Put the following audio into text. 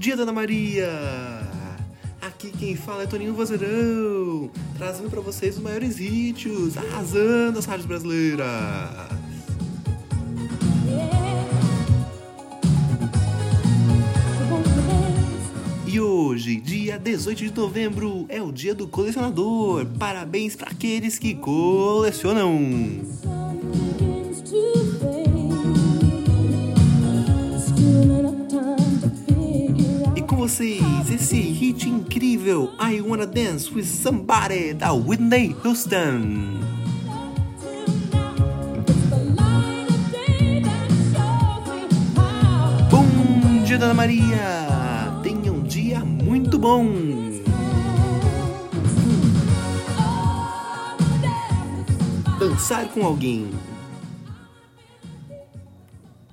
dia, Dona Maria! Aqui quem fala é Toninho Vozeirão, trazendo para vocês os maiores hits, arrasando as rádios brasileiras. E hoje, dia 18 de novembro, é o dia do colecionador. Parabéns para aqueles que colecionam. Vocês, esse hit incrível, I Wanna Dance with Somebody, da Whitney Houston. Bom dia, Dona Maria! Tenha um dia muito bom! Dançar com alguém